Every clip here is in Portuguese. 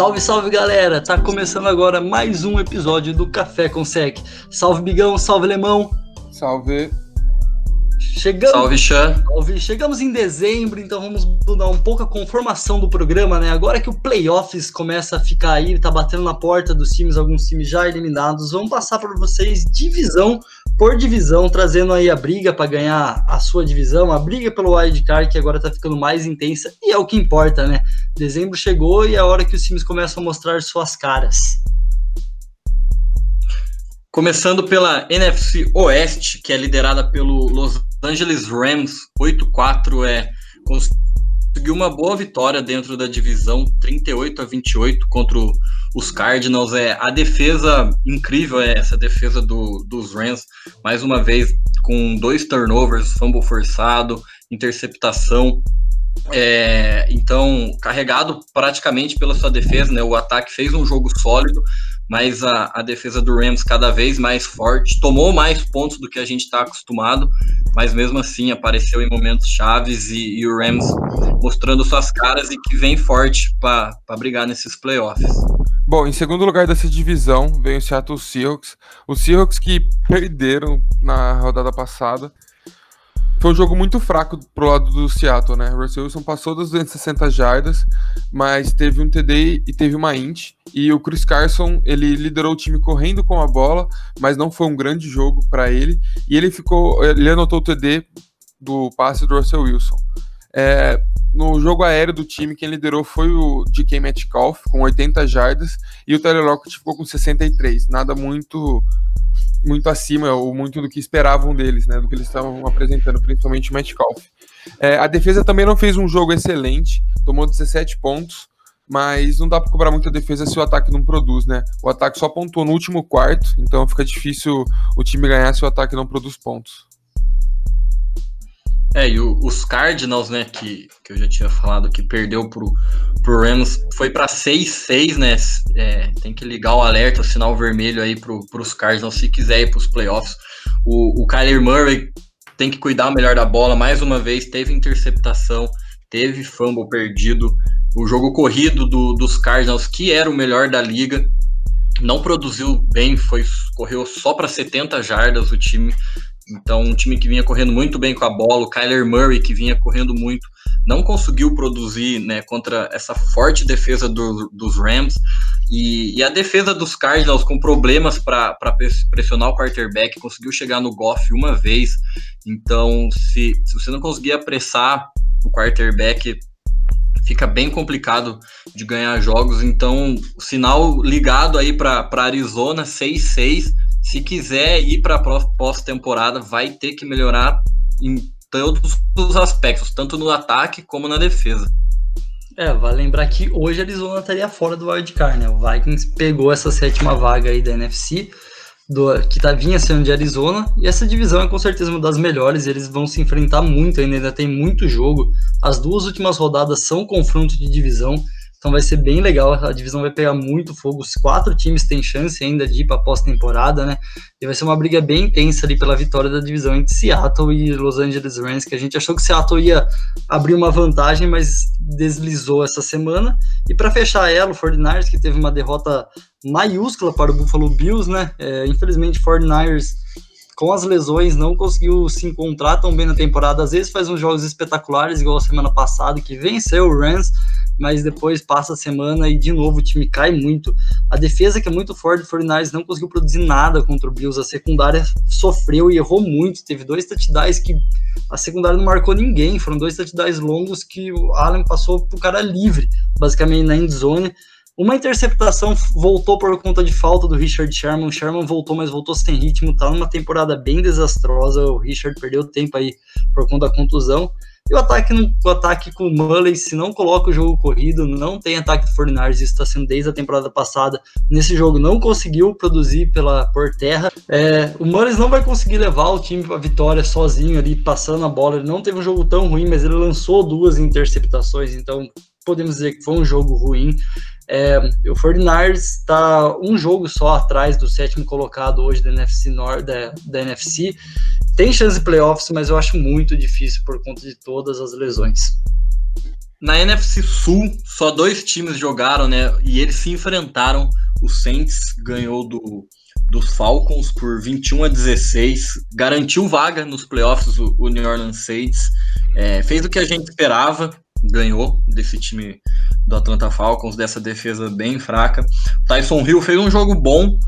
Salve, salve galera! Tá começando agora mais um episódio do Café com Sec. Salve Bigão, salve Lemão. Salve. Chegamos, Salve, Chan. salve. Chegamos em mudar então vamos mudar um pouco a conformação do programa, né? Agora que o playoffs começa a ficar aí, tá batendo na porta dos times, alguns times já eliminados, vamos passar para vocês divisão por divisão, trazendo aí a briga para ganhar a sua divisão, a briga pelo wild card que agora tá ficando mais intensa e é o que importa, né? Dezembro chegou e é a hora que os times começam a mostrar suas caras. Começando pela NFC Oeste, que é liderada pelo Los Angeles Rams, 8-4 é conseguiu uma boa vitória dentro da divisão, 38 a 28 contra os Cardinals. É a defesa incrível é essa defesa do, dos Rams, mais uma vez com dois turnovers, fumble forçado, interceptação. É, então, carregado praticamente pela sua defesa, né? O ataque fez um jogo sólido, mas a, a defesa do Rams cada vez mais forte, tomou mais pontos do que a gente está acostumado, mas mesmo assim apareceu em momentos chaves e, e o Rams mostrando suas caras e que vem forte para brigar nesses playoffs. Bom, em segundo lugar dessa divisão vem o Seattle Seahawks. Os Seahawks que perderam na rodada passada foi um jogo muito fraco pro lado do Seattle, né? Russell Wilson passou das 260 jardas, mas teve um TD e teve uma int. E o Chris Carson, ele liderou o time correndo com a bola, mas não foi um grande jogo para ele. E ele ficou, ele anotou o TD do passe do Russell Wilson. É, no jogo aéreo do time, quem liderou foi o DK Metcalf, com 80 jardas, e o Tyler Lockett ficou com 63. Nada muito muito acima ou muito do que esperavam deles, né, do que eles estavam apresentando, principalmente o Metcalf. É, a defesa também não fez um jogo excelente, tomou 17 pontos, mas não dá para cobrar muita defesa se o ataque não produz, né? O ataque só pontuou no último quarto, então fica difícil o time ganhar se o ataque não produz pontos. É, e o, os Cardinals, né, que, que eu já tinha falado que perdeu pro, pro Rams, foi para 6-6, né? É, tem que ligar o alerta, o sinal vermelho aí pro, pros Cardinals se quiser ir pros playoffs. O, o Kyler Murray tem que cuidar melhor da bola, mais uma vez, teve interceptação, teve fumble perdido. O jogo corrido do, dos Cardinals, que era o melhor da liga, não produziu bem, foi correu só para 70 jardas o time então, um time que vinha correndo muito bem com a bola, o Kyler Murray, que vinha correndo muito, não conseguiu produzir né, contra essa forte defesa do, dos Rams. E, e, a defesa dos Cardinals com problemas para pressionar o quarterback, conseguiu chegar no Goff uma vez. Então, se, se você não conseguir apressar o quarterback, fica bem complicado de ganhar jogos. Então, sinal ligado aí para Arizona, 6-6 se quiser ir para a pós-temporada, vai ter que melhorar em todos os aspectos, tanto no ataque como na defesa. É, vale lembrar que hoje a Arizona estaria fora do wildcard, né? O Vikings pegou essa sétima vaga aí da NFC, do, que tá, vinha sendo de Arizona, e essa divisão é com certeza uma das melhores, eles vão se enfrentar muito ainda, ainda tem muito jogo. As duas últimas rodadas são confronto de divisão, então vai ser bem legal, a divisão vai pegar muito fogo. Os quatro times têm chance ainda de ir para pós-temporada, né? E vai ser uma briga bem intensa ali pela vitória da divisão entre Seattle e Los Angeles Rams, que a gente achou que Seattle ia abrir uma vantagem, mas deslizou essa semana. E para fechar ela, o 49ers, que teve uma derrota maiúscula para o Buffalo Bills, né? É, infelizmente, 49ers com as lesões, não conseguiu se encontrar tão bem na temporada. Às vezes faz uns jogos espetaculares, igual a semana passada, que venceu o Rams, mas depois passa a semana e de novo o time cai muito. A defesa, que é muito forte do 49 não conseguiu produzir nada contra o Bills. A secundária sofreu e errou muito. Teve dois touchdowns que a secundária não marcou ninguém. Foram dois touchdowns longos que o Allen passou pro cara livre, basicamente na endzone. Uma interceptação voltou por conta de falta do Richard Sherman. O Sherman voltou, mas voltou sem ritmo. Tá numa temporada bem desastrosa. O Richard perdeu tempo aí por conta da contusão. E o ataque, o ataque com o Mulley, se não coloca o jogo corrido, não tem ataque do 49 isso está sendo desde a temporada passada. Nesse jogo não conseguiu produzir pela por terra. É, o Mulley não vai conseguir levar o time para vitória sozinho ali, passando a bola. Ele não teve um jogo tão ruim, mas ele lançou duas interceptações, então podemos dizer que foi um jogo ruim. É, o 49 está um jogo só atrás do sétimo colocado hoje da NFC Nord, da, da NFC. Tem chance de playoffs, mas eu acho muito difícil por conta de todas as lesões. na NFC Sul, só dois times jogaram, né? E eles se enfrentaram. O Saints ganhou do, dos Falcons por 21 a 16, garantiu vaga nos playoffs o, o New Orleans Saints, é, fez o que a gente esperava, ganhou desse time do Atlanta Falcons, dessa defesa bem fraca. Tyson Hill fez um jogo bom,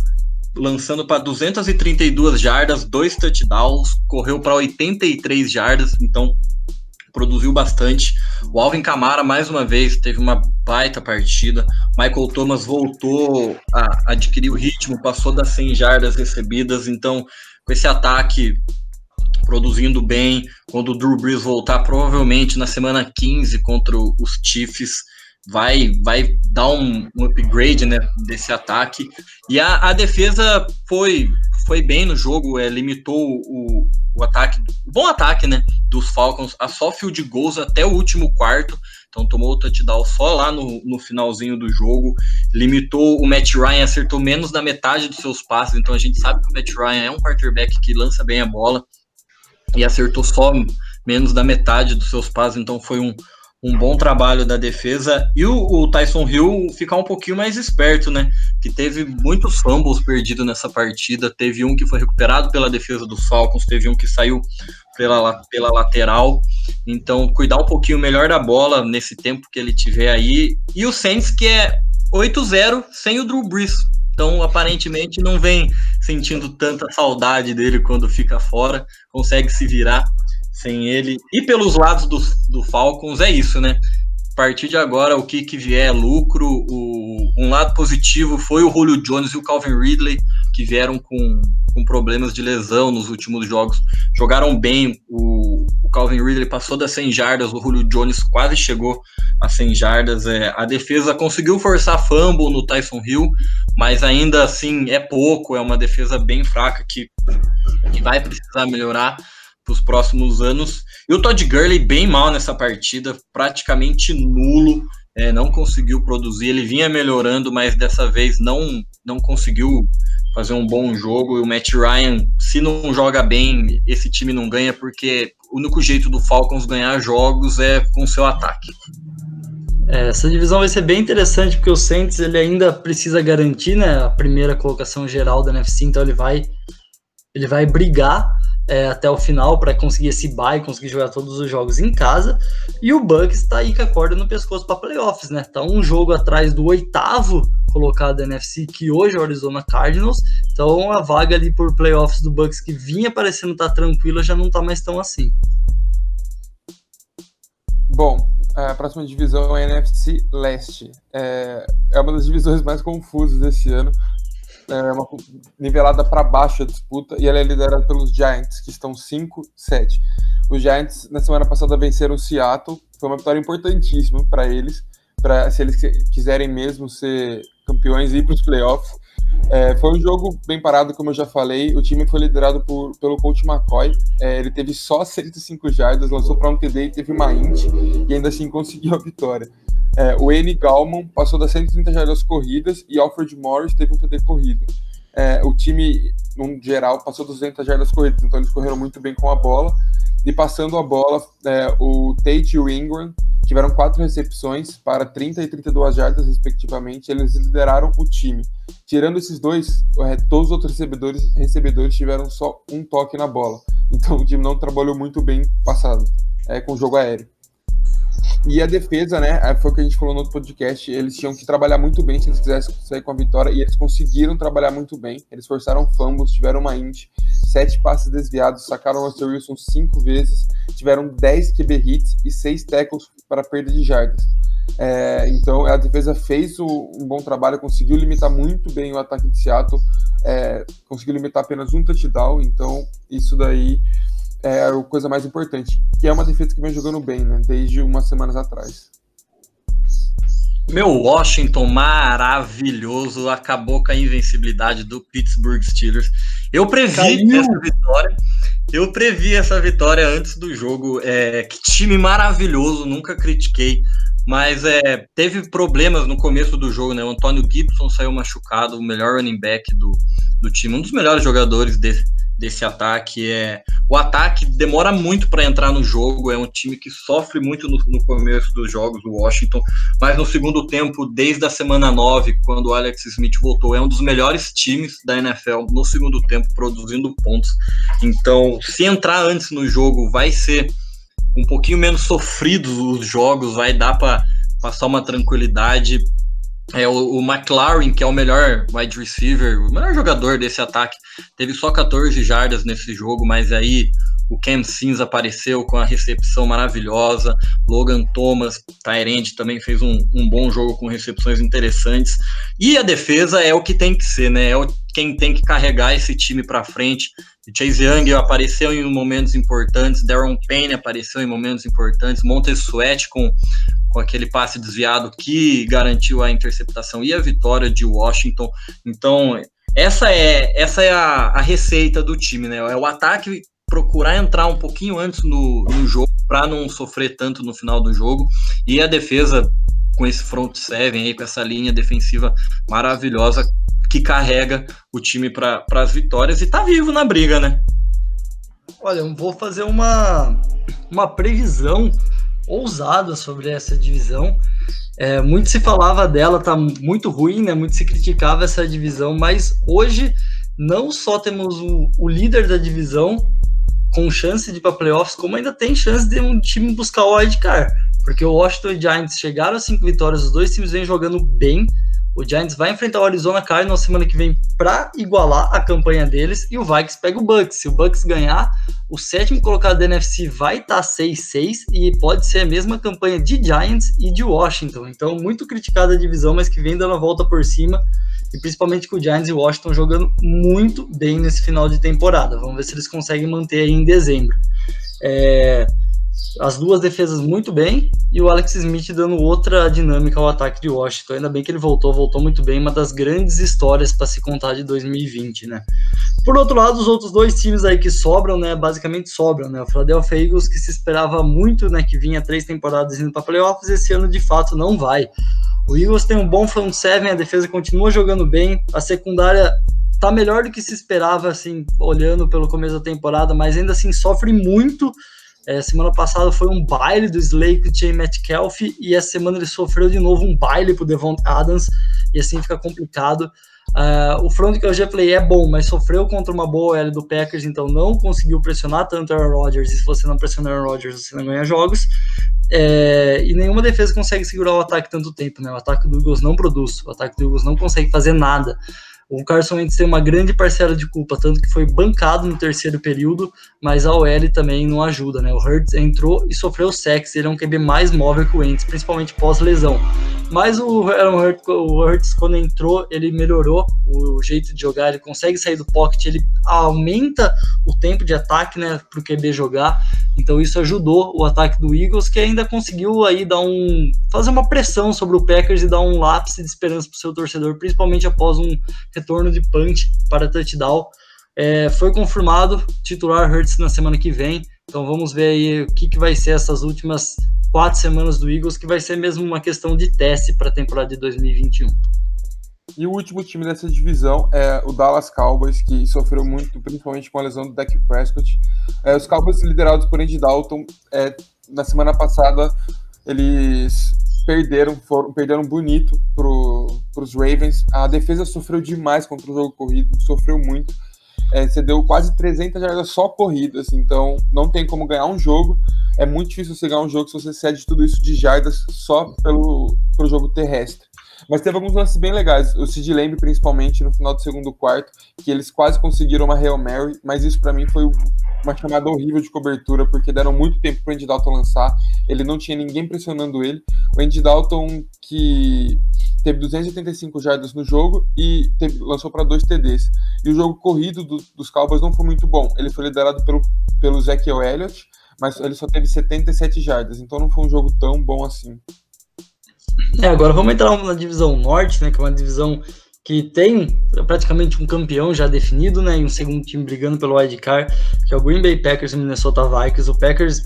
lançando para 232 jardas, dois touchdowns, correu para 83 jardas, então produziu bastante. O Alvin Kamara, mais uma vez, teve uma baita partida. Michael Thomas voltou a adquirir o ritmo, passou das 100 jardas recebidas. Então, com esse ataque produzindo bem, quando o Drew Brees voltar, provavelmente na semana 15 contra os Chiefs, vai vai dar um, um upgrade né, desse ataque. E a, a defesa foi foi bem no jogo, é, limitou o, o ataque, bom ataque, né, dos Falcons a só field goals até o último quarto. Então tomou o touchdown só lá no, no finalzinho do jogo. Limitou o Matt Ryan, acertou menos da metade dos seus passes. Então a gente sabe que o Matt Ryan é um quarterback que lança bem a bola e acertou só menos da metade dos seus passes. Então foi um, um bom trabalho da defesa e o, o, Tyson Hill ficar um pouquinho mais esperto, né? Que teve muitos fumbles perdidos nessa partida. Teve um que foi recuperado pela defesa dos Falcons, teve um que saiu pela, pela lateral. Então, cuidar um pouquinho melhor da bola nesse tempo que ele tiver aí. E o Saints, que é 8-0 sem o Drew Brees. Então, aparentemente, não vem sentindo tanta saudade dele quando fica fora, consegue se virar sem ele. E pelos lados do, do Falcons é isso, né? A partir de agora, o que, que vier é lucro. O, um lado positivo foi o Julio Jones e o Calvin Ridley, que vieram com, com problemas de lesão nos últimos jogos. Jogaram bem. O, o Calvin Ridley passou das 100 jardas, o Julio Jones quase chegou a 100 jardas. É, a defesa conseguiu forçar fumble no Tyson Hill, mas ainda assim é pouco. É uma defesa bem fraca que, que vai precisar melhorar para os próximos anos. E o Todd Gurley bem mal nessa partida, praticamente nulo, é, não conseguiu produzir. Ele vinha melhorando, mas dessa vez não, não conseguiu fazer um bom jogo. E o Matt Ryan, se não joga bem, esse time não ganha, porque o único jeito do Falcons ganhar jogos é com seu ataque. É, essa divisão vai ser bem interessante porque o Saints ele ainda precisa garantir né, a primeira colocação geral da NFC, então ele vai ele vai brigar é, até o final para conseguir esse bye, conseguir jogar todos os jogos em casa. E o Bucks está aí com a corda no pescoço para playoffs, né? Tá um jogo atrás do oitavo colocado da NFC, que hoje é o Arizona Cardinals. Então a vaga ali por playoffs do Bucks que vinha parecendo estar tá tranquila já não está mais tão assim. Bom, a próxima divisão é a NFC Leste. É, é uma das divisões mais confusas desse ano é uma nivelada para baixo a disputa e ela é liderada pelos Giants, que estão 5-7. Os Giants na semana passada venceram o Seattle, foi uma vitória importantíssima para eles, para se eles quiserem mesmo ser campeões e ir para os playoffs. É, foi um jogo bem parado, como eu já falei. O time foi liderado por, pelo coach McCoy. É, ele teve só 105 jardas, lançou para um TD e teve uma int, e ainda assim conseguiu a vitória. É, o N. Galman passou das 130 jardas corridas e Alfred Morris teve um TD corrido. É, o time, no geral, passou 200 jardas corridas, então eles correram muito bem com a bola. E passando a bola, é, o Tate e o Ingram tiveram quatro recepções para 30 e 32 jardas, respectivamente. Eles lideraram o time. Tirando esses dois, é, todos os outros recebedores, recebedores tiveram só um toque na bola. Então o time não trabalhou muito bem passado é, com o jogo aéreo. E a defesa, né? É, foi o que a gente falou no outro podcast. Eles tinham que trabalhar muito bem se eles quisessem sair com a vitória. E eles conseguiram trabalhar muito bem. Eles forçaram fumbles, tiveram uma int, sete passes desviados, sacaram o Russell Wilson cinco vezes, tiveram 10 QB hits e seis tackles para perda de jardas. É, então a defesa fez o, um bom trabalho, conseguiu limitar muito bem o ataque de Seattle, é, conseguiu limitar apenas um touchdown. Então isso daí é a coisa mais importante, que é uma defesa que vem jogando bem, né? Desde umas semanas atrás. Meu Washington maravilhoso acabou com a invencibilidade do Pittsburgh Steelers. Eu previ Caiu. essa vitória. Eu previ essa vitória antes do jogo. É, que time maravilhoso, nunca critiquei. Mas é, teve problemas no começo do jogo, né? O Antônio Gibson saiu machucado, o melhor running back do, do time, um dos melhores jogadores desse, desse ataque. É o ataque demora muito para entrar no jogo. É um time que sofre muito no, no, começo dos jogos do Washington, mas no segundo tempo, desde a semana 9, quando o Alex Smith voltou, é um dos melhores times da NFL no segundo tempo, produzindo pontos. Então, se entrar antes no jogo, vai ser um pouquinho menos sofrido os jogos, vai dar para passar uma tranquilidade é, o, o, McLaren, que é o melhor wide receiver, o melhor jogador desse ataque, teve só 14 jardas nesse jogo, mas aí o Cam Sims apareceu com a recepção maravilhosa. Logan Thomas, Tyrande, também fez um, um, bom jogo com recepções interessantes. E a defesa é o que tem que ser, né? É o, quem tem que carregar esse time para frente. Chase Young apareceu em momentos importantes, Darren Payne apareceu em momentos importantes, Montez Sweat com, com aquele passe desviado que garantiu a interceptação e a vitória de Washington. Então, essa é essa é a, a receita do time, né? É o ataque procurar entrar um pouquinho antes no, no jogo para não sofrer tanto no final do jogo e a defesa com esse front seven aí com essa linha defensiva maravilhosa que carrega o time para as vitórias e tá vivo na briga, né? Olha, eu vou fazer uma uma previsão ousada sobre essa divisão. É, muito se falava dela, tá muito ruim, né? Muito se criticava essa divisão, mas hoje não só temos o, o líder da divisão, com chance de ir para playoffs, como ainda tem chance de um time buscar o wildcard. Porque o Washington Giants chegaram a cinco vitórias, os dois times vêm jogando bem. O Giants vai enfrentar o Arizona Cardinals semana que vem para igualar a campanha deles e o Vikings pega o Bucks. Se o Bucks ganhar, o sétimo colocado da NFC vai estar tá 6-6 e pode ser a mesma campanha de Giants e de Washington. Então, muito criticada a divisão, mas que vem dando a volta por cima e principalmente com o Giants e Washington jogando muito bem nesse final de temporada. Vamos ver se eles conseguem manter aí em dezembro. É, as duas defesas muito bem e o Alex Smith dando outra dinâmica ao ataque de Washington. Ainda bem que ele voltou, voltou muito bem, uma das grandes histórias para se contar de 2020, né? Por outro lado, os outros dois times aí que sobram, né, basicamente sobram, né? O Philadelphia Eagles que se esperava muito, né, que vinha três temporadas indo para playoffs, esse ano de fato não vai. O Eagles tem um bom front seven, a defesa continua jogando bem, a secundária tá melhor do que se esperava, assim, olhando pelo começo da temporada, mas ainda assim sofre muito. É, semana passada foi um baile do Slake com o Metcalf e essa semana ele sofreu de novo um baile pro Devon Adams e assim fica complicado. Uh, o front que eu já falei é bom, mas sofreu contra uma boa L do Packers, então não conseguiu pressionar tanto Aaron Rodgers. E se você não pressionar Aaron Rodgers, você não ganha jogos. É, e nenhuma defesa consegue segurar o ataque tanto tempo, né? O ataque do Eagles não produz, o ataque do Eagles não consegue fazer nada. O Carson Wentz tem uma grande parcela de culpa, tanto que foi bancado no terceiro período, mas a OL também não ajuda, né? O Hurts entrou e sofreu sexo, ele é um QB mais móvel que o Wentz, principalmente pós-lesão. Mas o Aaron Hurts, quando entrou, ele melhorou o jeito de jogar, ele consegue sair do pocket, ele aumenta o tempo de ataque, né, para o QB jogar. Então isso ajudou o ataque do Eagles, que ainda conseguiu aí dar um fazer uma pressão sobre o Packers e dar um lápis de esperança para o seu torcedor, principalmente após um retorno de punch para touchdown. É, foi confirmado titular Hurts na semana que vem. Então vamos ver aí o que, que vai ser essas últimas quatro semanas do Eagles, que vai ser mesmo uma questão de teste para a temporada de 2021. E o último time dessa divisão é o Dallas Cowboys, que sofreu muito, principalmente com a lesão do Dak Prescott. É, os Cowboys, liderados por Andy Dalton, é, na semana passada eles perderam, foram, perderam bonito para os Ravens. A defesa sofreu demais contra o jogo corrido, sofreu muito. É, você deu quase 300 jardas só corridas, então não tem como ganhar um jogo. É muito difícil você ganhar um jogo se você cede tudo isso de jardas só pelo, pelo jogo terrestre. Mas teve alguns lances bem legais. O Sid Lamb, principalmente no final do segundo quarto, que eles quase conseguiram uma Hail Mary, mas isso para mim foi uma chamada horrível de cobertura, porque deram muito tempo para o Andy Dalton lançar. Ele não tinha ninguém pressionando ele. O Andy Dalton, que teve 285 jardas no jogo e teve, lançou para dois TDs. E o jogo corrido do, dos Cowboys não foi muito bom. Ele foi liderado pelo, pelo Ezekiel Elliott, mas ele só teve 77 jardas, então não foi um jogo tão bom assim. É, agora vamos entrar na divisão norte, né, que é uma divisão que tem praticamente um campeão já definido, né, e um segundo time brigando pelo wild card, que é o Green Bay Packers e Minnesota Vikings. O Packers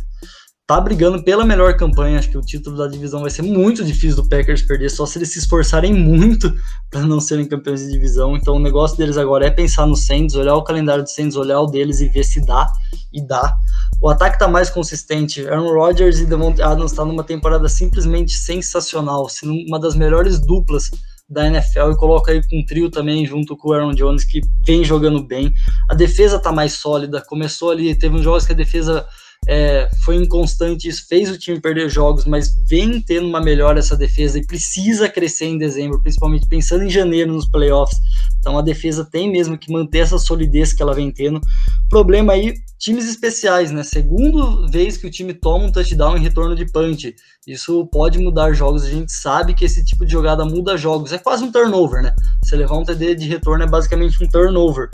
tá brigando pela melhor campanha. Acho que o título da divisão vai ser muito difícil do Packers perder, só se eles se esforçarem muito para não serem campeões de divisão. Então o negócio deles agora é pensar no Saints, olhar o calendário do Saints, olhar o deles e ver se dá e dá. O ataque tá mais consistente. Aaron Rodgers e Devontae Adams tá numa temporada simplesmente sensacional, sendo uma das melhores duplas da NFL e coloca aí com um trio também junto com o Aaron Jones que vem jogando bem. A defesa tá mais sólida, começou ali, teve uns jogos que a defesa é, foi inconstante, isso fez o time perder jogos, mas vem tendo uma melhora essa defesa e precisa crescer em dezembro, principalmente pensando em janeiro nos playoffs. Então a defesa tem mesmo que manter essa solidez que ela vem tendo. Problema aí, times especiais, né? Segunda vez que o time toma um touchdown em retorno de punch. Isso pode mudar jogos. A gente sabe que esse tipo de jogada muda jogos. É quase um turnover, né? Você levar um TD de retorno é basicamente um turnover.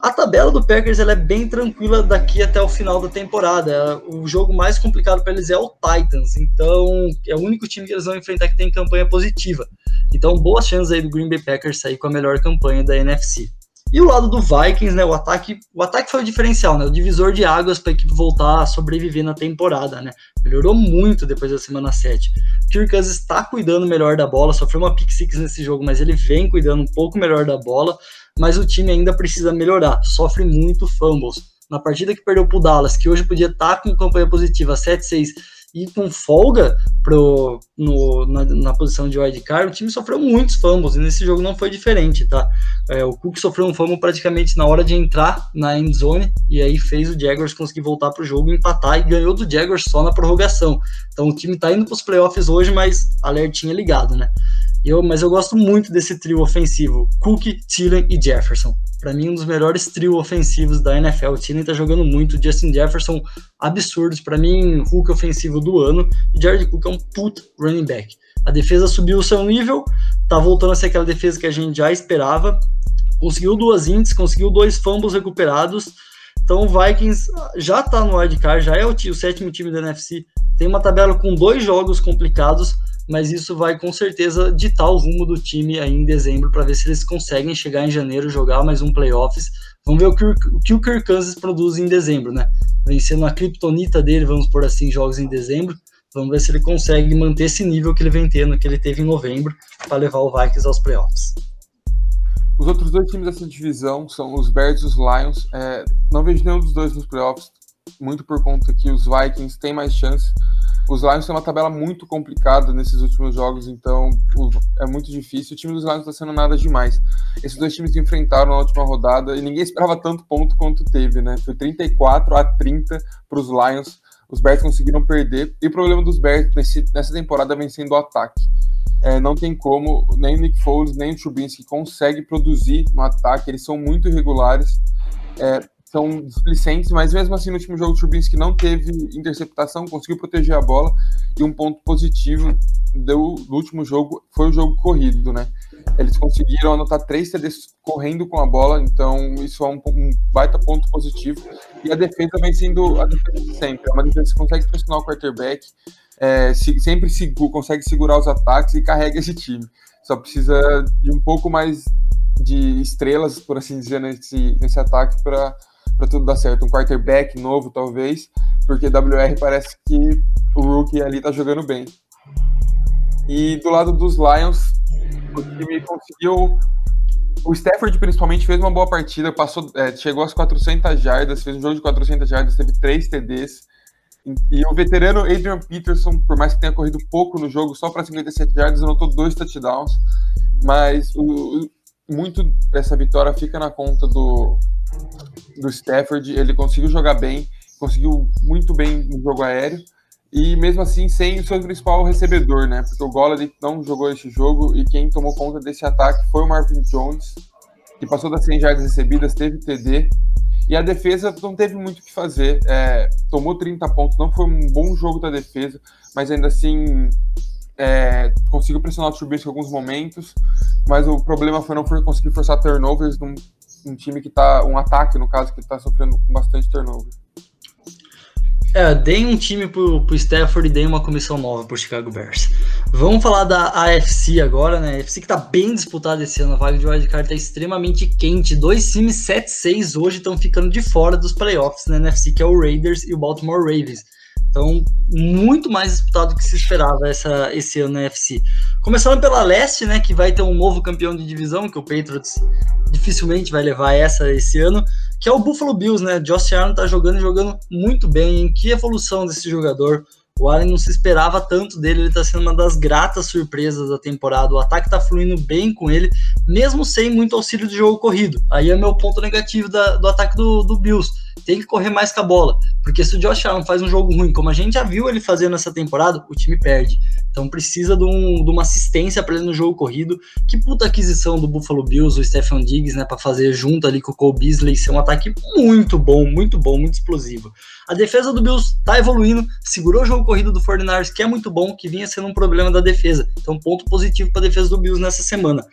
A tabela do Packers ela é bem tranquila daqui até o final da temporada. O jogo mais complicado para eles é o Titans, então é o único time que eles vão enfrentar que tem campanha positiva. Então, boas chances aí do Green Bay Packers sair com a melhor campanha da NFC. E o lado do Vikings, né? O ataque, o ataque foi o diferencial, né? O divisor de águas para a equipe voltar a sobreviver na temporada, né? Melhorou muito depois da semana 7. Kirk Cousins está cuidando melhor da bola, sofreu uma pick six nesse jogo, mas ele vem cuidando um pouco melhor da bola mas o time ainda precisa melhorar, sofre muito fumbles. Na partida que perdeu para o Dallas, que hoje podia estar tá com campanha positiva 7-6 e com folga pro, no, na, na, posição de wildcard, o time sofreu muitos fumbles, e nesse jogo não foi diferente, tá? É, o Cook sofreu um fumble praticamente na hora de entrar na end zone, e aí fez o Jaguars conseguir voltar pro jogo, empatar, e ganhou do Jaguars só na prorrogação. Então o time tá indo pros playoffs hoje, mas alertinha ligado, né? Eu, mas eu gosto muito desse trio ofensivo, Cook, Thielen e Jefferson. Para mim, um dos melhores trios ofensivos da NFL. O Thielen tá jogando muito, Justin Jefferson, absurdos. Para mim, Hulk ofensivo do ano. E Jared Cook é um put running back. A defesa subiu o seu nível, tá voltando a ser aquela defesa que a gente já esperava. Conseguiu duas ints, conseguiu dois fumbles recuperados. Então o Vikings já tá no wildcard, já é o, o sétimo time da NFC. Tem uma tabela com dois jogos complicados mas isso vai com certeza ditar o rumo do time aí em dezembro para ver se eles conseguem chegar em janeiro jogar mais um playoffs. Vamos ver o que o, que o Kirk Cousins produz em dezembro, né? Vencendo a criptonita dele, vamos por assim, jogos em dezembro. Vamos ver se ele consegue manter esse nível que ele vem tendo, que ele teve em novembro, para levar o Vikings aos playoffs. Os outros dois times dessa divisão são os Bears e os Lions. É, não vejo nenhum dos dois nos playoffs, muito por conta que os Vikings têm mais chance os Lions têm uma tabela muito complicada nesses últimos jogos, então é muito difícil. O time dos Lions está sendo nada demais. Esses dois times se enfrentaram na última rodada e ninguém esperava tanto ponto quanto teve, né? Foi 34 a 30 para os Lions. Os Bears conseguiram perder. E o problema dos Bears nesse, nessa temporada vem sendo o ataque. É, não tem como, nem o Nick Foles, nem o Trubisky conseguem produzir no ataque, eles são muito irregulares. É, são displicentes, mas mesmo assim no último jogo o Trubisky não teve interceptação, conseguiu proteger a bola e um ponto positivo do, do último jogo foi o jogo corrido, né? Eles conseguiram anotar três TDs correndo com a bola, então isso é um, um baita ponto positivo. E a defesa vem sendo a defesa de sempre, é uma defesa que consegue pressionar o quarterback, é, se, sempre segura, consegue segurar os ataques e carrega esse time. Só precisa de um pouco mais de estrelas, por assim dizer, nesse, nesse ataque para para tudo dar certo. Um quarterback novo, talvez, porque WR parece que o rookie ali tá jogando bem. E do lado dos Lions, o time conseguiu. O Stafford, principalmente, fez uma boa partida, passou, é, chegou às 400 jardas, fez um jogo de 400 jardas, teve três TDs. E o veterano Adrian Peterson, por mais que tenha corrido pouco no jogo, só para 57 jardas, anotou dois touchdowns. Mas o, muito dessa vitória fica na conta do, do Stafford, ele conseguiu jogar bem, conseguiu muito bem no jogo aéreo, e mesmo assim sem o seu principal recebedor, né? Porque o Golladay não jogou esse jogo e quem tomou conta desse ataque foi o Marvin Jones, que passou das 100 jardas recebidas, teve TD, e a defesa não teve muito o que fazer. É, tomou 30 pontos, não foi um bom jogo da defesa, mas ainda assim é, conseguiu pressionar o Trubisky em alguns momentos, mas o problema foi não conseguir forçar turnovers num um time que tá. Um ataque, no caso, que tá sofrendo com bastante turnover. É, deem um time pro, pro Stafford e deem uma comissão nova pro Chicago Bears. Vamos falar da AFC agora, né? A AFC que tá bem disputada esse ano. A vaga de wildcard tá extremamente quente. Dois times 7-6 hoje estão ficando de fora dos playoffs na NFC, que é o Raiders e o Baltimore Ravens. Então, muito mais disputado do que se esperava essa, esse ano na FC. Começando pela Leste, né, que vai ter um novo campeão de divisão, que o Patriots dificilmente vai levar essa esse ano, que é o Buffalo Bills, né? Josh Allen tá jogando e jogando muito bem. Em que evolução desse jogador. O Allen não se esperava tanto dele, ele está sendo uma das gratas surpresas da temporada. O ataque está fluindo bem com ele, mesmo sem muito auxílio de jogo corrido. Aí é meu ponto negativo da, do ataque do, do Bills. Tem que correr mais com a bola, porque se o Josh Allen faz um jogo ruim, como a gente já viu ele fazendo essa temporada, o time perde. Então precisa de, um, de uma assistência para ele no jogo corrido. Que puta aquisição do Buffalo Bills, o Stephen Diggs, né, para fazer junto ali com o Cole Beasley, ser um ataque muito bom, muito bom, muito explosivo. A defesa do Bills tá evoluindo, segurou o jogo corrido do 49ers, que é muito bom, que vinha sendo um problema da defesa. Então, ponto positivo para a defesa do Bills nessa semana.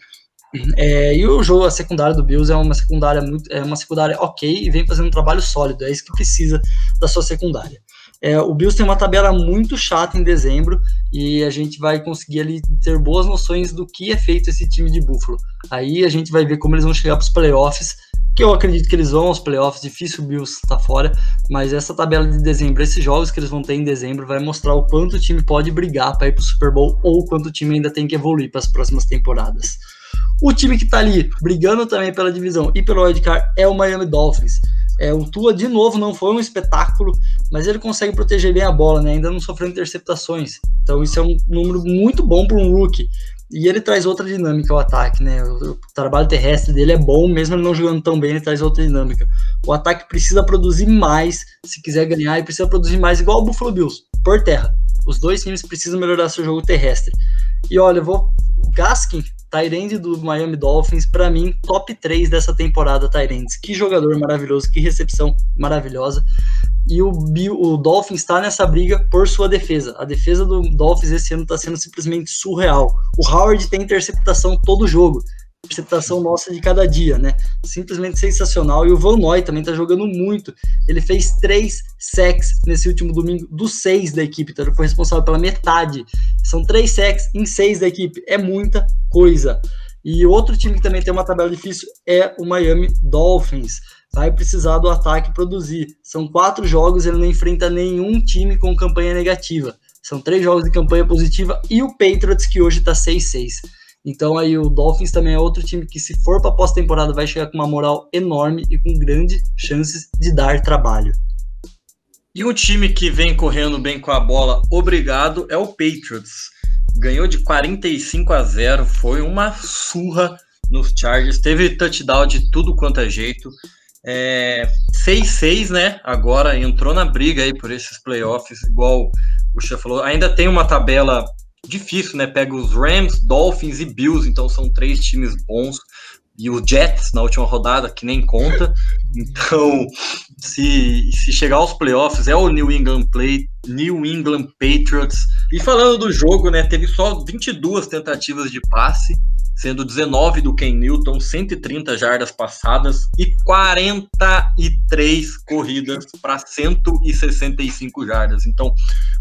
É, e o jogo, a secundária do Bills é uma secundária muito, é uma secundária ok e vem fazendo um trabalho sólido. É isso que precisa da sua secundária. É, o Bills tem uma tabela muito chata em dezembro e a gente vai conseguir ali ter boas noções do que é feito esse time de Buffalo. Aí a gente vai ver como eles vão chegar para os playoffs que eu acredito que eles vão aos playoffs, difícil o Bills estar tá fora, mas essa tabela de dezembro, esses jogos que eles vão ter em dezembro, vai mostrar o quanto o time pode brigar para ir para o Super Bowl ou quanto o time ainda tem que evoluir para as próximas temporadas. O time que está ali brigando também pela divisão e pelo wildcard é o Miami Dolphins. É, o Tua, de novo, não foi um espetáculo, mas ele consegue proteger bem a bola, né? ainda não sofreu interceptações. Então, isso é um número muito bom para um rookie. E ele traz outra dinâmica ao ataque, né? O, o, trabalho terrestre dele é bom, mesmo ele não jogando tão bem, ele traz outra dinâmica. O ataque precisa produzir mais se quiser ganhar, e precisa produzir mais, igual o Buffalo Bills, por terra. Os dois times precisam melhorar seu jogo terrestre. E olha, vou. O Gaskin, Tyrande do Miami Dolphins, para mim, top 3 dessa temporada, Tyrands. Que jogador maravilhoso, que recepção maravilhosa e o, o Dolphins está nessa briga por sua defesa. A defesa do Dolphins esse ano está sendo simplesmente surreal. O Howard tem interceptação todo jogo. Interceptação nossa de cada dia, né? Simplesmente sensacional. E o Van Noy também está jogando muito. Ele fez três sacks nesse último domingo, dos seis da equipe. Então ele foi responsável pela metade. São três sacks em seis da equipe. É muita coisa. E outro time que também tem uma tabela difícil é o Miami Dolphins vai precisar do ataque produzir. São quatro jogos, ele não enfrenta nenhum time com campanha negativa. São três jogos de campanha positiva e o Patriots, que hoje está 6-6. Então aí o Dolphins também é outro time que, se for para pós-temporada, vai chegar com uma moral enorme e com grandes chances de dar trabalho. E um time que vem correndo bem com a bola, obrigado, é o Patriots. Ganhou de 45 a 0, foi uma surra nos Chargers, teve touchdown de tudo quanto é jeito. É, 6-6, né? Agora entrou na briga aí por esses playoffs, igual o Chef falou. Ainda tem uma tabela difícil, né? Pega os Rams, Dolphins e Bills, então são três times bons. E o Jets na última rodada, que nem conta. Então, se, se chegar aos playoffs, é o New England Play, New England Patriots. E falando do jogo, né? Teve só 22 tentativas de passe sendo 19 do Ken Newton, 130 jardas passadas e 43 corridas para 165 jardas. Então,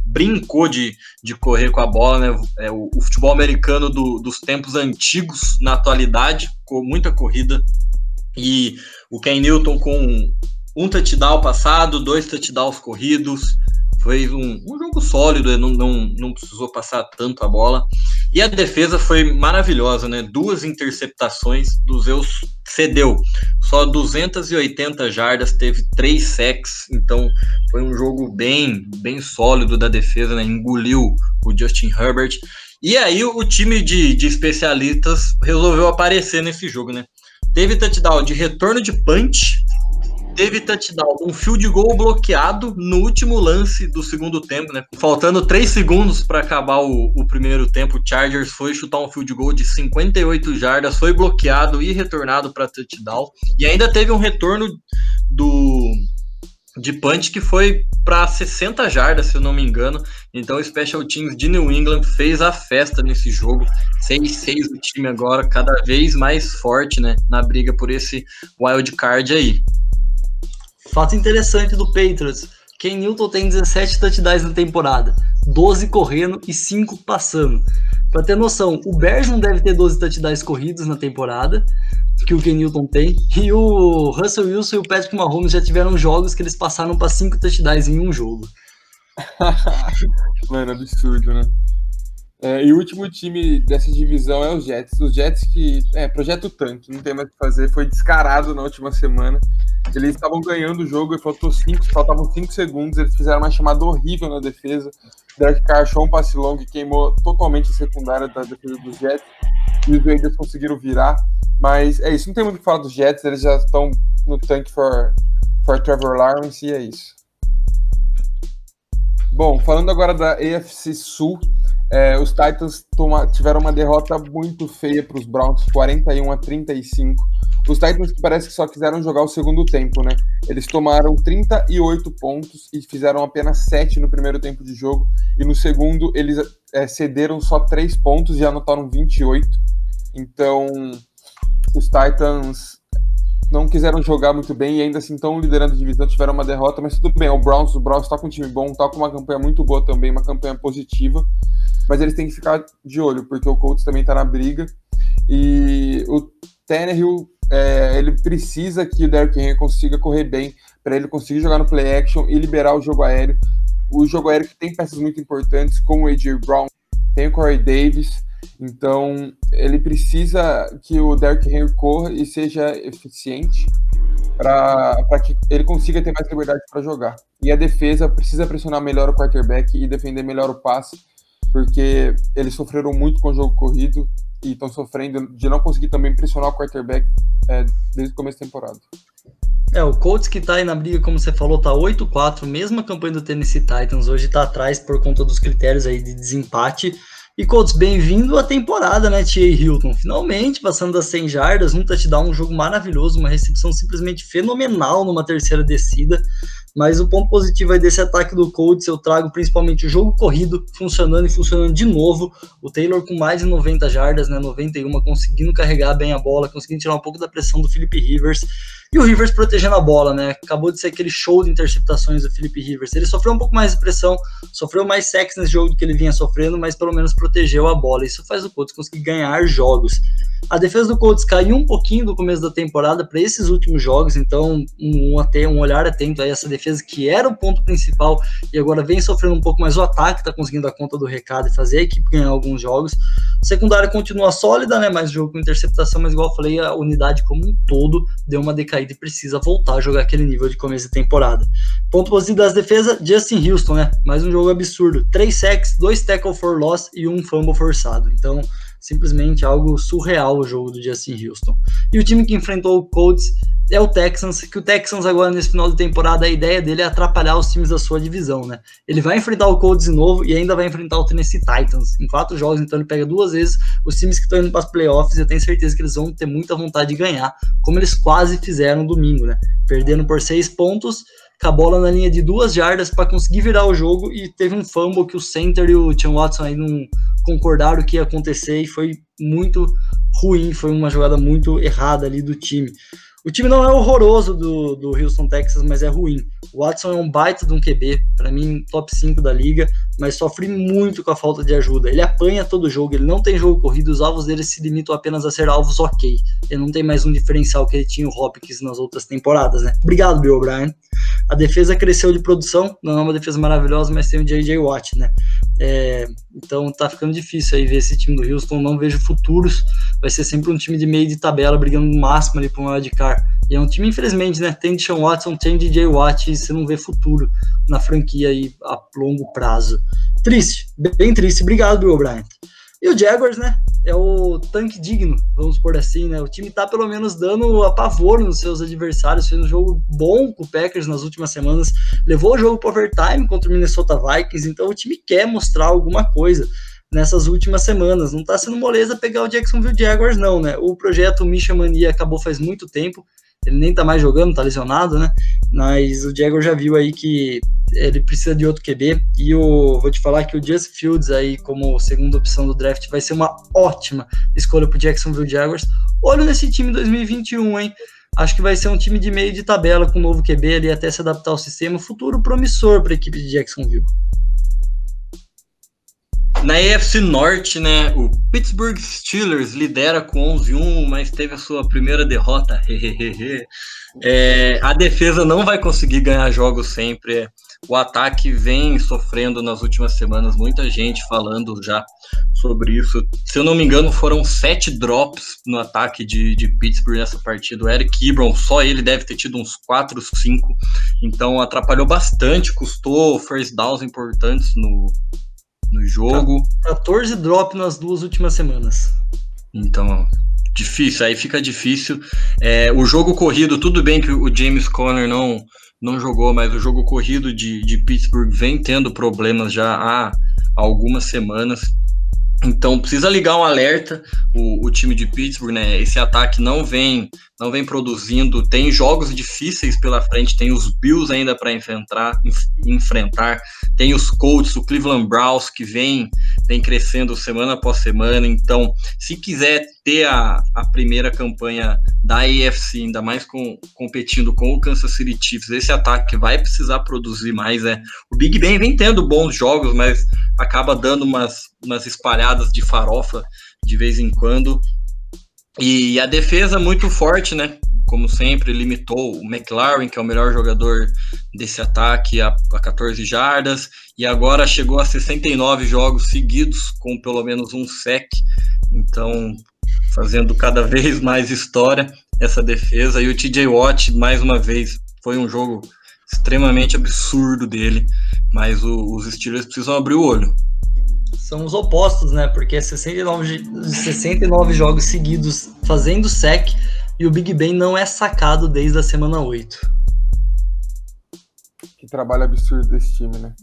brincou de, de correr com a bola, né? É, o, o futebol americano do, dos tempos antigos na atualidade, com muita corrida. E o Ken Newton com um touchdown passado, dois touchdowns corridos, foi um, um jogo sólido, não, não, não precisou passar tanto a bola. E a defesa foi maravilhosa, né? Duas interceptações, do Zeus cedeu. Só 280 jardas, teve três sacks, então foi um jogo bem, bem sólido da defesa, né? Engoliu o Justin Herbert. E aí o time de, de especialistas resolveu aparecer nesse jogo, né? Teve touchdown de retorno de punch, teve touchdown, um field goal bloqueado no último lance do segundo tempo, né? Faltando três segundos para acabar o, o, primeiro tempo, o Chargers foi chutar um field goal de 58 jardas, foi bloqueado e retornado para touchdown. E ainda teve um retorno do de punch que foi para 60 jardas, se eu não me engano. Então o Special Teams de New England fez a festa nesse jogo. 6-6 do time agora, cada vez mais forte, né, na briga por esse wild card aí. Fato interessante do Patriots: Ken Newton tem 17 touchdowns na temporada, 12 correndo e 5 passando. Para ter noção, o Bears não deve ter 12 touchdowns corridos na temporada, que o Ken Newton tem, e o Russell Wilson e o Patrick Mahomes já tiveram jogos que eles passaram para 5 touchdowns em um jogo. Mano, absurdo, né? É, e o último time dessa divisão é os Jets. Os Jets que. É, projeto tanque, não tem mais o que fazer. Foi descarado na última semana. Eles estavam ganhando o jogo e faltou cinco, faltavam 5 segundos. Eles fizeram uma chamada horrível na defesa. Derek Carr achou um passe longo e queimou totalmente a secundária da defesa dos Jets. E os Raiders conseguiram virar. Mas é isso, não tem muito o que falar dos Jets. Eles já estão no tanque for, for Trevor Lawrence e é isso. Bom, falando agora da AFC Sul, é, os Titans toma, tiveram uma derrota muito feia para os Browns, 41 a 35. Os Titans parece que só quiseram jogar o segundo tempo, né? Eles tomaram 38 pontos e fizeram apenas 7 no primeiro tempo de jogo. E no segundo, eles é, cederam só 3 pontos e anotaram 28. Então, os Titans não quiseram jogar muito bem e ainda assim estão liderando a divisão, tiveram uma derrota, mas tudo bem. O Browns, o Browns está com um time bom, está com uma campanha muito boa também, uma campanha positiva mas eles têm que ficar de olho, porque o Colts também está na briga. E o Tannehill, é, ele precisa que o Derrick Henry consiga correr bem, para ele conseguir jogar no play action e liberar o jogo aéreo. O jogo aéreo que tem peças muito importantes, como o A.J. Brown, tem o Corey Davis, então ele precisa que o Derrick Henry corra e seja eficiente para que ele consiga ter mais liberdade para jogar. E a defesa precisa pressionar melhor o quarterback e defender melhor o passe porque eles sofreram muito com o jogo corrido e estão sofrendo de não conseguir também pressionar o quarterback é, desde o começo da temporada. É, o Colts que tá aí na briga, como você falou, tá 8-4, mesma campanha do Tennessee Titans, hoje tá atrás por conta dos critérios aí de desempate. E Colts, bem-vindo à temporada, né, T.A. Hilton? Finalmente, passando das 100 jardas, um touchdown, um jogo maravilhoso, uma recepção simplesmente fenomenal numa terceira descida. Mas o ponto positivo aí desse ataque do Colts, eu trago principalmente o jogo corrido funcionando e funcionando de novo. O Taylor com mais de 90 jardas, né, 91, conseguindo carregar bem a bola, conseguindo tirar um pouco da pressão do Philip Rivers. E o Rivers protegendo a bola, né? Acabou de ser aquele show de interceptações do Felipe Rivers. Ele sofreu um pouco mais de pressão, sofreu mais sexo nesse jogo do que ele vinha sofrendo, mas pelo menos protegeu a bola. Isso faz o Colts conseguir ganhar jogos. A defesa do Colts caiu um pouquinho do começo da temporada para esses últimos jogos, então um, até um olhar atento a essa defesa que era o ponto principal e agora vem sofrendo um pouco mais o ataque, está conseguindo dar conta do recado e fazer a equipe ganhar alguns jogos. A secundária continua sólida, né? Mais jogo com interceptação, mas igual eu falei, a unidade como um todo deu uma decaída e precisa voltar a jogar aquele nível de começo de temporada. Ponto positivo das defesas, Justin Houston, né? Mais um jogo absurdo. Três sacks, dois tackle for loss e um fumble forçado. Então, simplesmente algo surreal o jogo do Justin Houston. E o time que enfrentou o Colts é o Texans, que o Texans agora nesse final de temporada a ideia dele é atrapalhar os times da sua divisão, né? Ele vai enfrentar o Colts de novo e ainda vai enfrentar o Tennessee Titans em quatro jogos, então ele pega duas vezes os times que estão indo para as playoffs. Eu tenho certeza que eles vão ter muita vontade de ganhar, como eles quase fizeram domingo, né? Perdendo por seis pontos, com a bola na linha de duas jardas para conseguir virar o jogo e teve um fumble que o center e o Tim Watson aí não concordaram que ia acontecer e foi muito ruim, foi uma jogada muito errada ali do time. O time não é horroroso do, do Houston Texas, mas é ruim. O Watson é um baita de um QB, para mim, top 5 da liga, mas sofre muito com a falta de ajuda. Ele apanha todo jogo, ele não tem jogo corrido, os alvos dele se limitam apenas a ser alvos ok. Ele não tem mais um diferencial que ele tinha o Hopkins nas outras temporadas, né? Obrigado, Bill O'Brien. A defesa cresceu de produção, não é uma defesa maravilhosa, mas tem o J.J. Watt, né? É, então tá ficando difícil aí ver esse time do Houston, não vejo futuros, vai ser sempre um time de meio de tabela, brigando no máximo ali para um wildcard. E é um time, infelizmente, né? Tem Deshaun Watson, tem DJ Watt, e você não vê futuro na franquia aí a longo prazo. Triste, bem triste. Obrigado, Bill O'Brien. E o Jaguars, né? É o tanque digno, vamos por assim, né? O time tá pelo menos dando apavoro nos seus adversários, fez um jogo bom com o Packers nas últimas semanas, levou o jogo para overtime contra o Minnesota Vikings, então o time quer mostrar alguma coisa nessas últimas semanas. Não tá sendo moleza pegar o Jacksonville Jaguars, não, né? O projeto Misha Mania acabou faz muito tempo, ele nem tá mais jogando, tá lesionado, né? Mas o Jaguar já viu aí que ele precisa de outro QB. E eu vou te falar que o Just Fields aí, como segunda opção do draft, vai ser uma ótima escolha pro Jacksonville Jaguars. Olho nesse time 2021, hein? Acho que vai ser um time de meio de tabela com um novo QB ali até se adaptar ao sistema. Futuro promissor para a equipe de Jacksonville. Na EFC Norte, né, o Pittsburgh Steelers lidera com 11-1, mas teve a sua primeira derrota. é, a defesa não vai conseguir ganhar jogos sempre. o ataque vem sofrendo nas últimas semanas, muita gente falando já sobre isso. Se eu não me engano, foram sete drops no ataque de, de Pittsburgh nessa partida. O Eric Ebron, só ele deve ter tido uns quatro, cinco. Então atrapalhou bastante, custou first downs importantes no, no jogo. 14 drops nas duas últimas semanas. Então, difícil, aí fica difícil. É, o jogo corrido, tudo bem que o James Conner não, não jogou, mas o jogo corrido de, de Pittsburgh vem tendo problemas já há algumas semanas. Então precisa ligar um alerta o, o, time de Pittsburgh, né? Esse ataque não vem não vem produzindo, tem jogos difíceis pela frente, tem os Bills ainda para enfrentar, enfrentar, tem os Colts, o Cleveland Browns que vem vem crescendo semana após semana. Então, se quiser ter a, a primeira campanha da AFC, ainda mais com, competindo com o Kansas City Chiefs, esse ataque vai precisar produzir mais. É. O Big Ben vem tendo bons jogos, mas acaba dando umas, umas espalhadas de farofa de vez em quando. E a defesa muito forte, né? Como sempre, limitou o McLaren, que é o melhor jogador desse ataque, a, a 14 jardas. E agora chegou a 69 jogos seguidos, com pelo menos um sec. Então, fazendo cada vez mais história essa defesa. E o TJ Watt, mais uma vez, foi um jogo extremamente absurdo dele. Mas o, os Steelers precisam abrir o olho são os opostos, né? Porque é 69, 69 jogos seguidos fazendo sec e o Big Ben não é sacado desde a semana 8. Que trabalho absurdo desse time, né?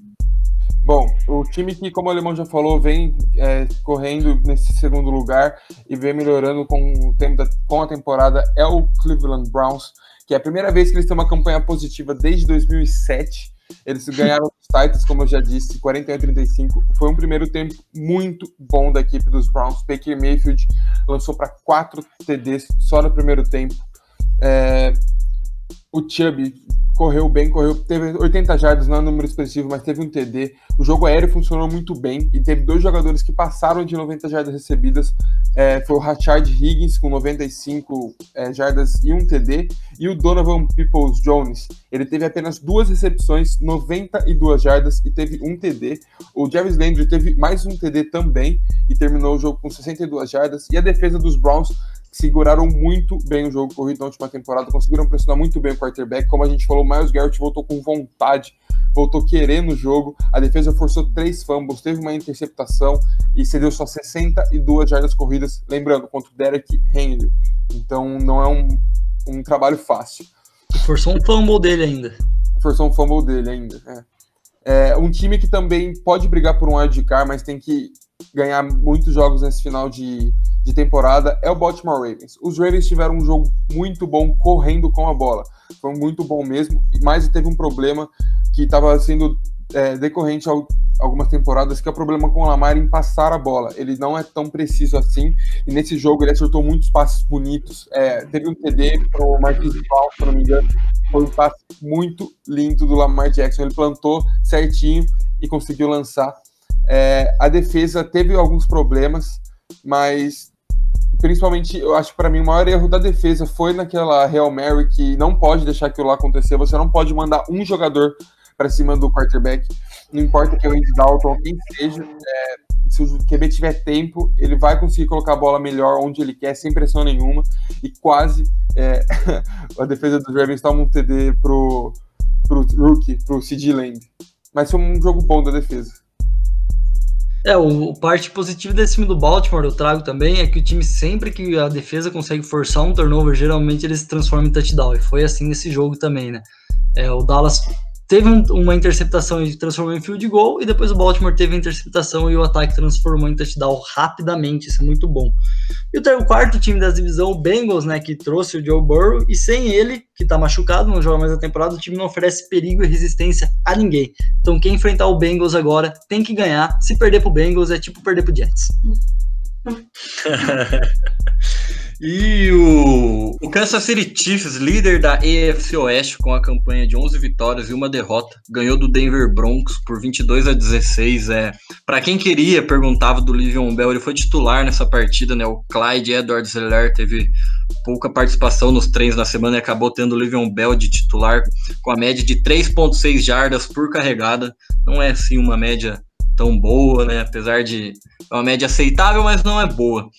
Bom, o time que, como o Alemão já falou, vem é, correndo nesse segundo lugar e vem melhorando com, o tempo da, com a temporada é o Cleveland Browns, que é a primeira vez que eles têm uma campanha positiva desde 2007 eles ganharam os Titans, como eu já disse, 41 a 35. Foi um primeiro tempo muito bom da equipe dos Browns. Baker Mayfield lançou para quatro TDs só no primeiro tempo. É, o Chubb correu bem, correu, teve 80 jardas, não é um número expressivo, mas teve um TD. O jogo aéreo funcionou muito bem e teve dois jogadores que passaram de 90 jardas recebidas. É, foi o Rashard Higgins com 95 é, jardas e um TD e o Donovan Peoples Jones. Ele teve apenas duas recepções, 92 jardas e teve um TD. O Jarvis Landry teve mais um TD também e terminou o jogo com 62 jardas. E a defesa dos Browns seguraram muito bem o jogo corrido na última temporada, conseguiram pressionar muito bem o quarterback. Como a gente falou, o Miles Garrett voltou com vontade, voltou querendo o jogo. A defesa forçou três fumbles, teve uma interceptação e cedeu só 62 jardas corridas, lembrando, contra o Derek Henry. Então não é um, um trabalho fácil. Forçou um fumble dele ainda. Forçou um fumble dele ainda, é. É um time que também pode brigar por um wildcard, mas tem que ganhar muitos jogos nesse final de, de temporada é o Baltimore Ravens. Os Ravens tiveram um jogo muito bom correndo com a bola. Foi muito bom mesmo, mas teve um problema que estava sendo é, decorrente algumas temporadas, que é o problema com o Lamar em passar a bola. Ele não é tão preciso assim, e nesse jogo ele acertou muitos passes bonitos. É, teve um TD pro Marquis Brown, se não me engano, foi um passe muito lindo do Lamar Jackson. Ele plantou certinho e conseguiu lançar. É, a defesa teve alguns problemas, mas principalmente, eu acho que para mim o maior erro da defesa foi naquela Real Mary que não pode deixar aquilo lá acontecer. Você não pode mandar um jogador para cima do quarterback, não importa que é o Andy Dalton ou quem seja. É, se o QB tiver tempo, ele vai conseguir colocar a bola melhor onde ele quer, sem pressão nenhuma. E quase é, a defesa dos Ravens toma um TD pro, pro rookie, pro CD Lamb. Mas foi um jogo bom da defesa. É, o parte positiva desse time do Baltimore, eu trago também, é que o time sempre que a defesa consegue forçar um turnover, geralmente eles se transformam em touchdown. E foi assim nesse jogo também, né? É, o Dallas teve um, uma interceptação e transformou em field goal, e depois o Baltimore teve a interceptação e o ataque transformou em touchdown rapidamente, isso é muito bom. E o, quarto time da divisão, o Bengals, né, que trouxe o Joe Burrow, e sem ele, que tá machucado, não joga mais a temporada, o time não oferece perigo e resistência a ninguém. Então quem enfrentar o Bengals agora tem que ganhar, se perder pro Bengals é tipo perder pro Jets. E o, o Kansas City Chiefs, líder da AFC Oeste, com a campanha de 11 vitórias e uma derrota, ganhou do Denver Broncos por 22 a 16. É, para quem queria, perguntava do Livion Bell, ele foi titular nessa partida, né? O Clyde Edwards Heller teve pouca participação nos treinos na semana e acabou tendo o Livion Bell de titular com a média de 3.6 jardas por carregada. Não é assim uma média tão boa, né? Apesar de é uma média aceitável, mas não é boa.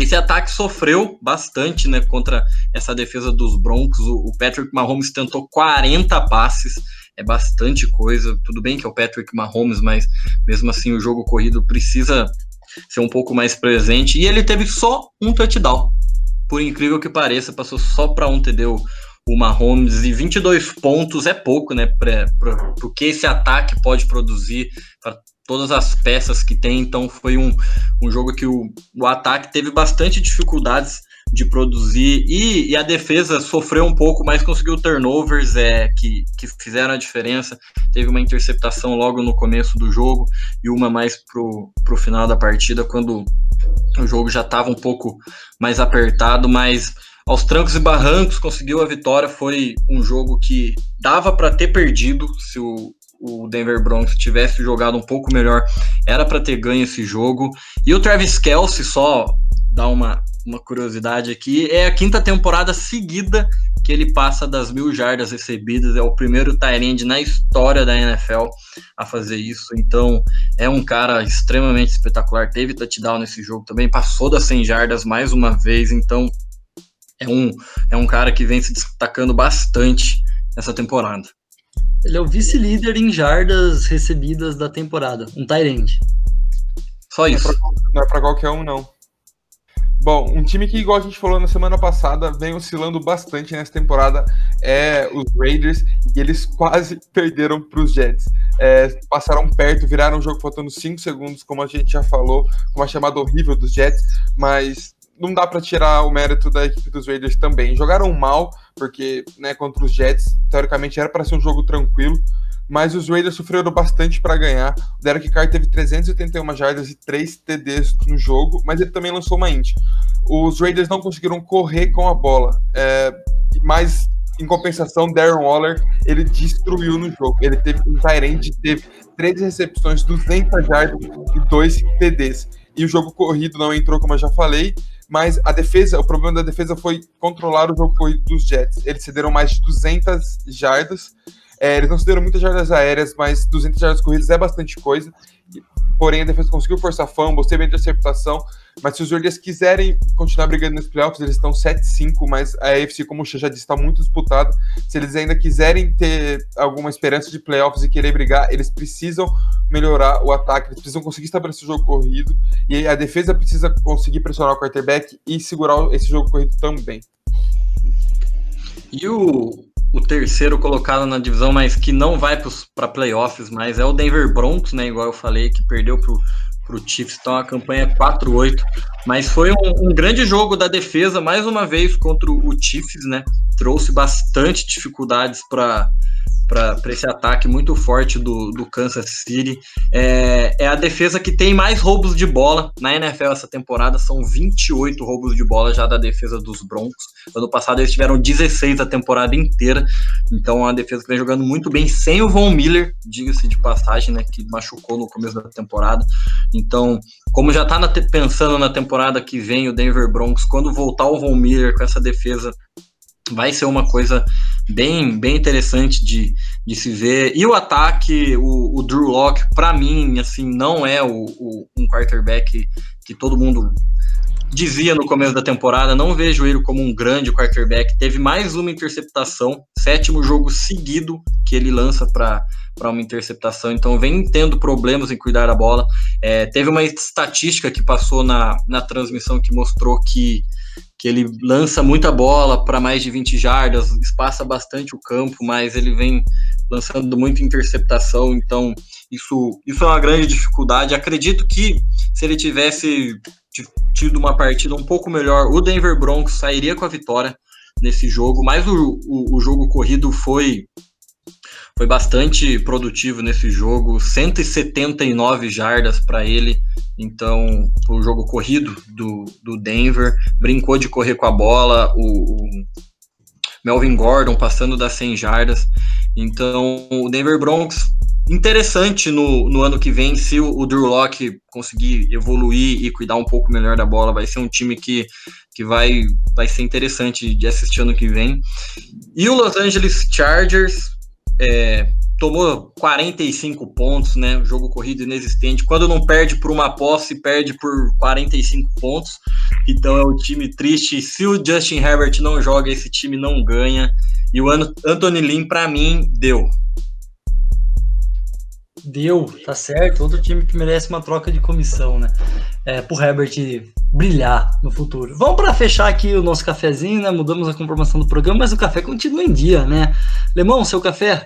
Esse ataque sofreu bastante, né, contra essa defesa dos Broncos. O Patrick Mahomes tentou 40 passes, é bastante coisa. Tudo bem que é o Patrick Mahomes, mas mesmo assim o jogo corrido precisa ser um pouco mais presente. E ele teve só um touchdown. Por incrível que pareça, passou só para um TD o, o Mahomes. E 22 pontos é pouco, né? Para o que esse ataque pode produzir, todas as peças que tem. Então foi um, um jogo que o, o ataque teve bastante dificuldades de produzir e, e, a defesa sofreu um pouco, mas conseguiu turnovers é, que, que fizeram a diferença. Teve uma interceptação logo no começo do jogo e uma mais pro, pro final da partida, quando o jogo já estava um pouco mais apertado, mas aos trancos e barrancos conseguiu a vitória. Foi um jogo que dava para ter perdido se o, o Denver Broncos tivesse jogado um pouco melhor, era para ter ganho esse jogo. E o Travis Kelsey, só dar uma, uma curiosidade aqui, é a quinta temporada seguida que ele passa das mil jardas recebidas, é o primeiro tight na história da NFL a fazer isso, então é um cara extremamente espetacular, teve touchdown nesse jogo também, passou das 100 jardas mais uma vez, então é um, é um cara que vem se destacando bastante nessa temporada. Ele é o vice-líder em jardas recebidas da temporada, um tight Só isso. Não é para é qualquer um, não. Bom, um time que, igual a gente falou na semana passada, vem oscilando bastante nessa temporada é os Raiders e eles quase perderam para os Jets. É, passaram perto, viraram o jogo faltando 5 segundos, como a gente já falou, com uma chamada horrível dos Jets, mas não dá para tirar o mérito da equipe dos Raiders também. Jogaram mal, porque né, contra os Jets, teoricamente era para ser um jogo tranquilo, mas os Raiders sofreram bastante para ganhar. O Derek Carr teve 381 jardas e 3 TDs no jogo, mas ele também lançou uma int. Os Raiders não conseguiram correr com a bola, é, mas em compensação, Darren Waller ele destruiu no jogo. Ele teve um Tyrande, teve 13 recepções, 200 jardas e 2 TDs. E o jogo corrido não entrou, como eu já falei, mas a defesa, o problema da defesa foi controlar o jogo dos Jets. Eles cederam mais de 200 jardas é, eles não cederam muitas jardas aéreas, mas 200 jardas corridas é bastante coisa. Porém, a defesa conseguiu forçar fumble, teve a interceptação. Mas se os Raiders quiserem continuar brigando nos playoffs, eles estão 7-5, mas a AFC, como o Xê já disse, está muito disputado. Se eles ainda quiserem ter alguma esperança de playoffs e querer brigar, eles precisam melhorar o ataque, eles precisam conseguir estabelecer o jogo corrido. E a defesa precisa conseguir pressionar o quarterback e segurar esse jogo corrido também. E o, o terceiro colocado na divisão, mas que não vai para playoffs, mas é o Denver Broncos, né? Igual eu falei, que perdeu para o Chiefs, então a campanha 4-8. Mas foi um, um, grande jogo da defesa, mais uma vez, contra o Chiefs, né? Trouxe bastante dificuldades para para esse ataque muito forte do, do Kansas City. É, é a defesa que tem mais roubos de bola na NFL essa temporada, são 28 roubos de bola já da defesa dos Broncos. Ano passado eles tiveram 16 a temporada inteira, então é uma defesa que vem jogando muito bem sem o Von Miller, diga-se de passagem, né, que machucou no começo da temporada. Então, como já está pensando na temporada que vem o Denver Broncos, quando voltar o Von Miller com essa defesa, vai ser uma coisa bem, bem interessante de, de se ver. E o ataque, o, o Drew Locke, para mim, assim, não é o, o, um quarterback que todo mundo dizia no começo da temporada, não vejo ele como um grande quarterback. Teve mais uma interceptação, sétimo jogo seguido que ele lança para uma interceptação, então vem tendo problemas em cuidar da bola. É, teve uma estatística que passou na, na transmissão que mostrou que que ele lança muita bola para mais de 20 jardas, espaça bastante o campo, mas ele vem lançando muita interceptação, então isso, isso é uma grande dificuldade. Acredito que se ele tivesse tido uma partida um pouco melhor, o Denver Broncos sairia com a vitória nesse jogo, mas o, o, o jogo corrido foi foi bastante produtivo nesse jogo, 179 jardas para ele, então, o jogo corrido do, do Denver, brincou de correr com a bola, o, o Melvin Gordon passando das 100 jardas. Então, o Denver Broncos, interessante no, no ano que vem, se o, o Drew Locke conseguir evoluir e cuidar um pouco melhor da bola, vai ser um time que que vai, vai ser interessante de assistir ano que vem. E o Los Angeles Chargers é, tomou 45 pontos, né? Jogo corrido inexistente. Quando não perde por uma posse, perde por 45 pontos. Então é um time triste. Se o Justin Herbert não joga, esse time não ganha. E o Anthony Lynn, para mim, deu. Deu, tá certo. Outro time que merece uma troca de comissão, né? É, pro Herbert brilhar no futuro. Vamos para fechar aqui o nosso cafezinho, né? Mudamos a comprovação do programa, mas o café continua em dia, né? Lemão, seu café?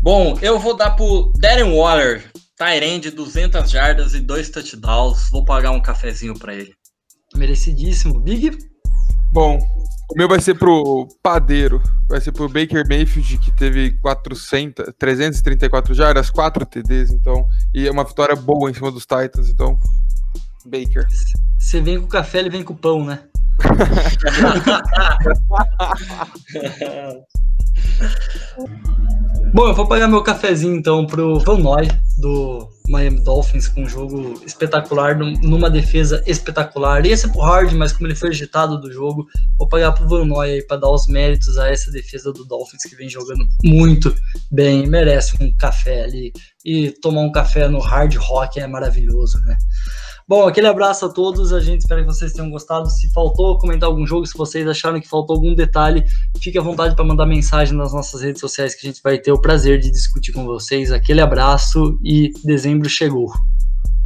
Bom, eu vou dar pro Darren Waller, Tyrande, 200 jardas e dois touchdowns. Vou pagar um cafezinho para ele. Merecidíssimo. Big? Bom, o meu vai ser pro padeiro, vai ser pro Baker Mayfield, que teve 400, 334 jardas, 4 TDs, então, e é uma vitória boa em cima dos Titans, então, Baker. Você vem com o café, ele vem com o pão, né? Bom, eu vou pagar meu cafezinho então pro Van Noy do Miami Dolphins com um jogo espetacular, numa defesa espetacular. Ia ser pro Hard, mas como ele foi agitado do jogo, vou pagar pro Van Noy aí pra dar os méritos a essa defesa do Dolphins que vem jogando muito bem, merece um café ali. E tomar um café no Hard Rock é maravilhoso, né? Bom, aquele abraço a todos. A gente espera que vocês tenham gostado. Se faltou comentar algum jogo, se vocês acharam que faltou algum detalhe, fique à vontade para mandar mensagem nas nossas redes sociais que a gente vai ter o prazer de discutir com vocês. Aquele abraço e dezembro chegou.